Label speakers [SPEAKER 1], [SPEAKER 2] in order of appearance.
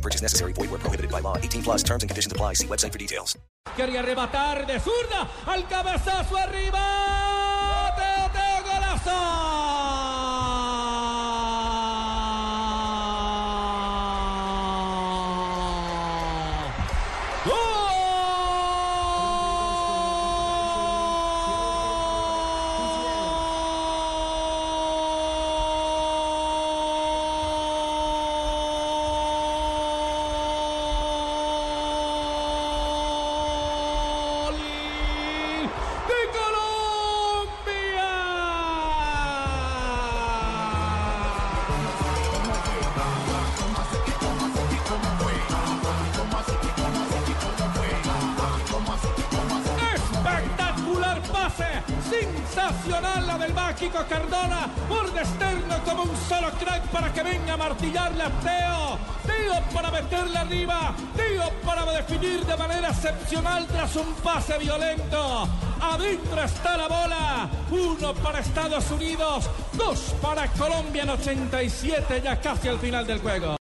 [SPEAKER 1] Purchase necessary. Void where prohibited by law. 18 plus terms and conditions apply. See website for details.
[SPEAKER 2] Quería arrebatar de zurda al cabezazo arriba. Teo, Teo, golazo. ¡Gol sensacional la del mágico Cardona, por externo como un solo crack para que venga a martillarle a Teo, Teo para meterle arriba, Teo para definir de manera excepcional tras un pase violento. Adentro está la bola, uno para Estados Unidos, dos para Colombia en 87, ya casi al final del juego.